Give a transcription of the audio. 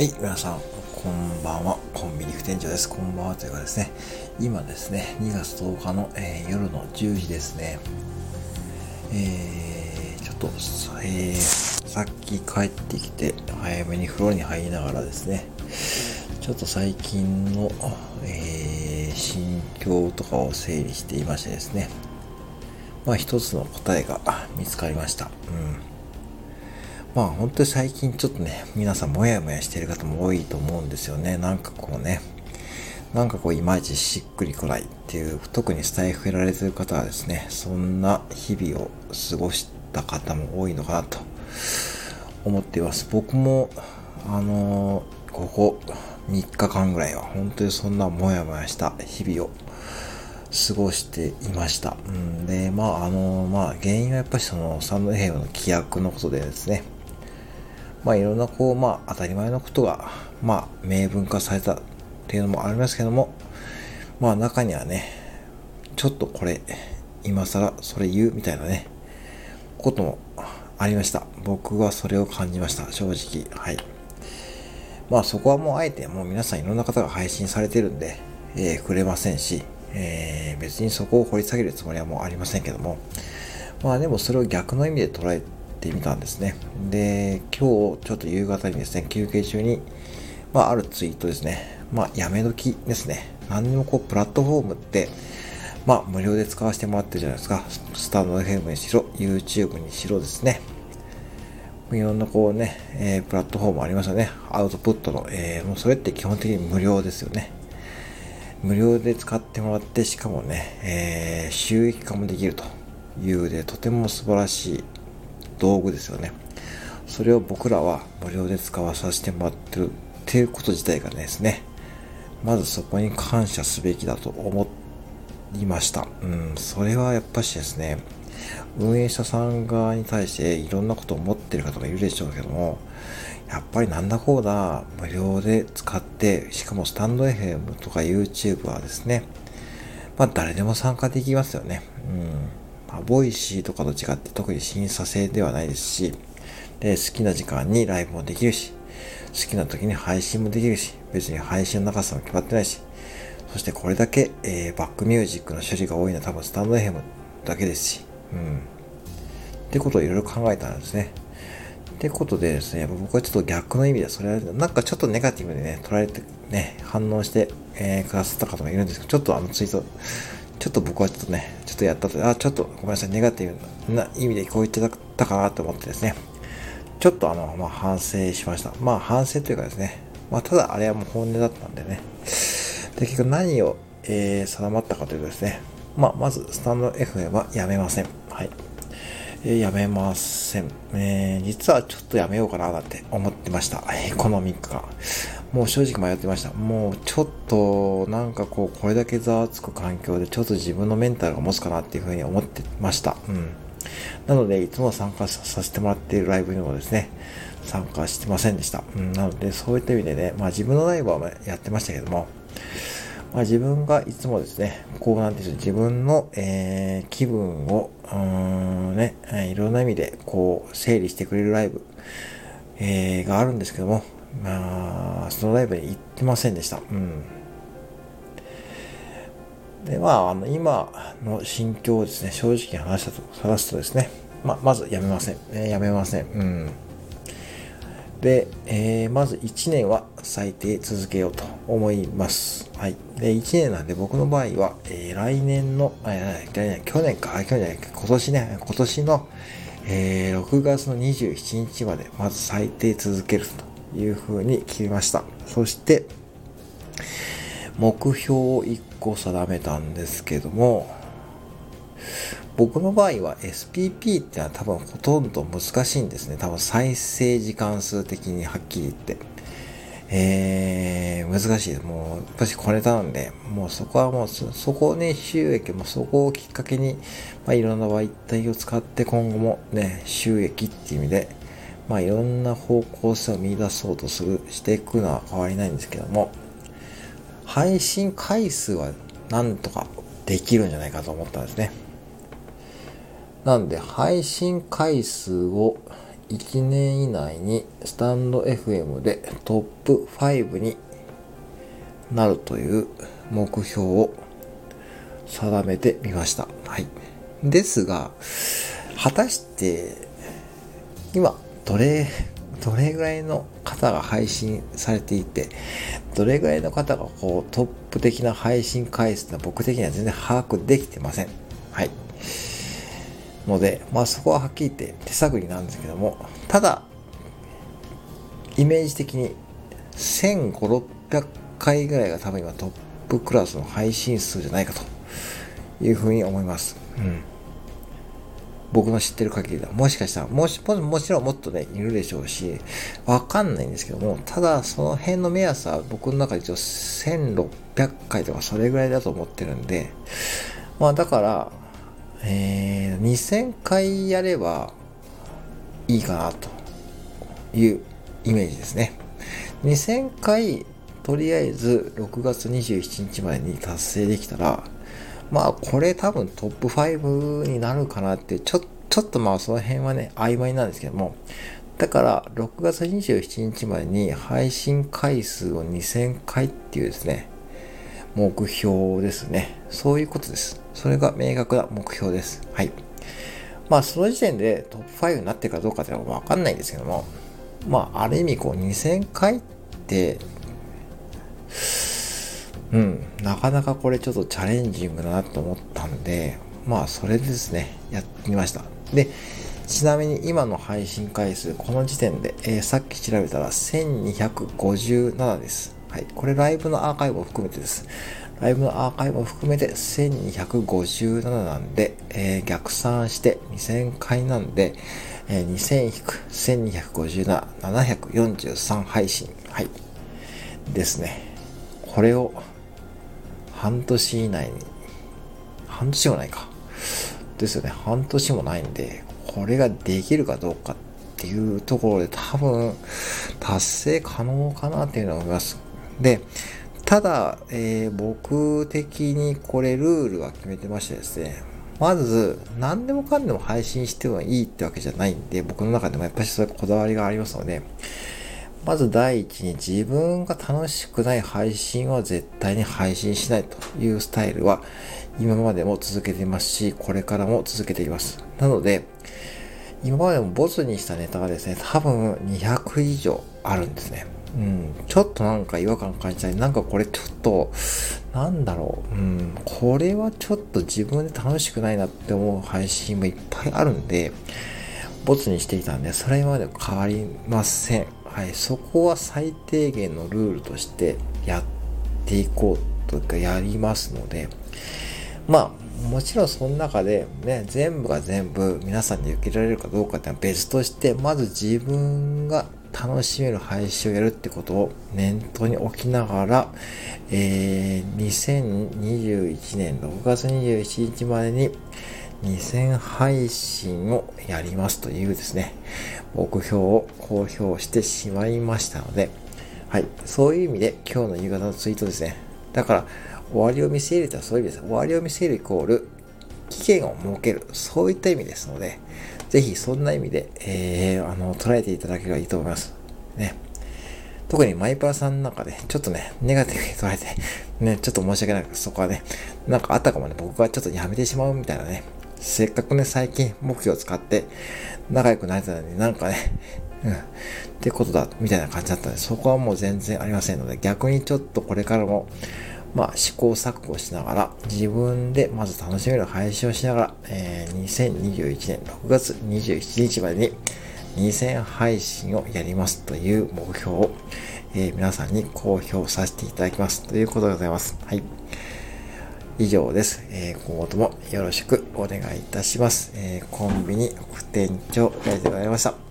はい、皆さん、こんばんは。コンビニ副店長です。こんばんは。というかですね、今ですね、2月10日の、えー、夜の10時ですね。えー、ちょっと、えー、さっき帰ってきて、早めに風呂に入りながらですね、ちょっと最近の、えー、心境とかを整理していましてですね、まあ一つの答えが見つかりました。うんまあ本当に最近ちょっとね、皆さんもやもやしてる方も多いと思うんですよね。なんかこうね、なんかこういまいちしっくりこないっていう、特にスタイフやられてる方はですね、そんな日々を過ごした方も多いのかなと思っています。僕も、あのー、ここ3日間ぐらいは本当にそんなもやもやした日々を過ごしていました。うん、で、まあ、あの、まあ、原因はやっぱりその、サンドヘイムの規約のことでですね、まあいろんなこう、まあ当たり前のことが、まあ明文化されたっていうのもありますけども、まあ中にはね、ちょっとこれ、今更それ言うみたいなね、こともありました。僕はそれを感じました、正直。はい。まあそこはもうあえてもう皆さんいろんな方が配信されてるんで、えー、触れませんし、えー、別にそこを掘り下げるつもりはもうありませんけども、まあでもそれを逆の意味で捉えってみたんですね。で、今日ちょっと夕方にですね、休憩中に、まあ、あるツイートですね。まあ、やめ時ですね。何にもこう、プラットフォームって、まあ、無料で使わせてもらってるじゃないですか。スタンド FM にしろ、YouTube にしろですね。いろんなこうね、えー、プラットフォームありますよね。アウトプットの、えー、もうそれって基本的に無料ですよね。無料で使ってもらって、しかもね、えー、収益化もできるというで、とても素晴らしい道具ですよね。それを僕らは無料で使わさせてもらってるっていうこと自体がですね、まずそこに感謝すべきだと思いました。うん、それはやっぱしですね、運営者さん側に対していろんなことを思ってる方がいるでしょうけども、やっぱりなんだこうだ、無料で使って、しかもスタンド FM とか YouTube はですね、まあ誰でも参加できますよね。うん。まあ、 Voicy とかと違って特に審査制ではないですし、で、好きな時間にライブもできるし、好きな時に配信もできるし、別に配信の長さも決まってないし、そしてこれだけ、えー、バックミュージックの処理が多いのは多分スタンド FM だけですし、うん。ってことをいろいろ考えたんですね。ってことでですね、僕はちょっと逆の意味で、それはなんかちょっとネガティブでね、捉えてね、反応して、えー、くださった方がいるんですけど、ちょっとあのツイートちょっと僕はちょっとね、ちょっとやったと、あ、ちょっとごめんなさい、ネガティブな意味でこう言ってたかなと思ってですね、ちょっとあの、まあ、反省しました。まあ反省というかですね、まあただあれはもう本音だったんでね、で、結局何を、えー、定まったかというとですね、まあまずスタンド FM はやめません。はい。えー、やめません。えー、実はちょっとやめようかななんて思ってました。エコノミックが。もう正直迷ってました。もうちょっとなんかこうこれだけざわつく環境でちょっと自分のメンタルが持つかなっていうふうに思ってました。うん。なのでいつも参加させてもらっているライブにもですね、参加してませんでした。うん、なのでそういった意味でね、まあ自分のライブはやってましたけども、まあ、自分がいつもですね、こうなんていう自分の、えー、気分を、うん、ね、いろんな意味でこう整理してくれるライブ、えー、があるんですけども、まあ、そのライブに行ってませんでした。うん。で、まあ、あの、今の心境をですね、正直に話したと、話すとですね、まあ、まずやめません。えー、やめません。うん。で、えー、まず1年は最低続けようと思います。はい。で、1年なんで僕の場合は、えー、来年の、えー、去年か、去年今年ね、今年の、えー、6月の27日までまず最低続けるというふうに決めました。そして、目標を1個定めたんですけども、僕の場合は SPP ってのは多分ほとんど難しいんですね。多分再生時間数的にはっきり言って。えー、難しい。もう、やっぱし小ネタなんで、もうそこはもう、そこをね、収益もそこをきっかけに、まあ、いろんな媒体を使って今後もね、収益っていう意味で、まあいろんな方向性を見出そうとする、していくのは変わりないんですけども、配信回数はなんとかできるんじゃないかと思ったんですね。なんで、配信回数を1年以内にスタンド FM でトップ5になるという目標を定めてみました。はい。ですが、果たして、今、どれ、どれぐらいの方が配信されていて、どれぐらいの方がこうトップ的な配信回数は僕的には全然把握できてません。はい。ので、まあそこははっきり言って手探りなんですけども、ただ、イメージ的に1500、600回ぐらいが多分今トップクラスの配信数じゃないかというふうに思います。うん。僕の知ってる限りでは、もしかしたら、もし、ももちろんもっとね、いるでしょうし、わかんないんですけども、ただ、その辺の目安は僕の中で一応1600回とかそれぐらいだと思ってるんで、まあだから、えー、2000回やればいいかなというイメージですね。2000回、とりあえず6月27日までに達成できたら、まあこれ多分トップ5になるかなってちょちょっとまあその辺はね曖昧なんですけども。だから6月27日までに配信回数を2000回っていうですね目標ですね。そういうことです。それが明確な目標ですはいまあその時点でトップ5になってるかどうかっていうのはわかんないんですけどもまあある意味こう2000回ってうん、なかなかこれちょっとチャレンジングだなと思ったんで、まあそれでですね、やってみました。で、ちなみに今の配信回数、この時点で、えー、さっき調べたら1257です。はい。これライブのアーカイブも含めてです。ライブのアーカイブも含めて1257なんで、えー、逆算して2000回なんで、えー、2000-1257、743配信。はい。ですね。これを半年以内に、半年もないか。ですよね。半年もないんで、これができるかどうかっていうところで多分達成可能かなっていうのは思います。で、ただ、えー、僕的にこれルールは決めてましてですね、まず、何でもかんでも配信してもいいってわけじゃないんで、僕の中でもやっぱりそういうこだわりがありますので、まず第一に自分が楽しくない配信は絶対に配信しないというスタイルは今までも続けていますし、これからも続けています。なので、今までもボツにしたネタがですね、多分200以上あるんですね。うん、ちょっとなんか違和感感じたり、なんかこれちょっと、なんだろう、うん、これはちょっと自分で楽しくないなって思う配信もいっぱいあるんで、ボツにしていたんで、それまで変わりません。はい、そこは最低限のルールとしてやっていこうというかやりますので、まあ、もちろんその中でね、全部が全部皆さんに受けられるかどうかっていうのは別として、まず自分が楽しめる配信をやるってことを念頭に置きながら、えー、2021年6月27日までに2000配信をやりますというですね、目標を公表してしまいましたので、はい。そういう意味で今日の夕方のツイートですね。だから、終わりを見せるとはそういう意味です。終わりを見せるイコール、期限を設ける。そういった意味ですので、ぜひそんな意味で、えー、あの、捉えていただければいいと思います。ね。特にマイパラさんの中で、ちょっとね、ネガティブに捉えて、ね、ちょっと申し訳ないけど、そこはね、なんかあったかもね、僕がちょっとやめてしまうみたいなね、せっかくね、最近目標を使って仲良くなれたのになんかね、うん、ってことだ、みたいな感じだったんで、そこはもう全然ありませんので、逆にちょっとこれからも、まあ、試行錯誤しながら、自分でまず楽しめる配信をしながら、えー、2021年6月27日までに2000配信をやりますという目標を、えー、皆さんに公表させていただきますということでございます。はい。以上です。えー、今後ともよろしくお願いいたします。えー、コンビニ副店長、ありがとうございました。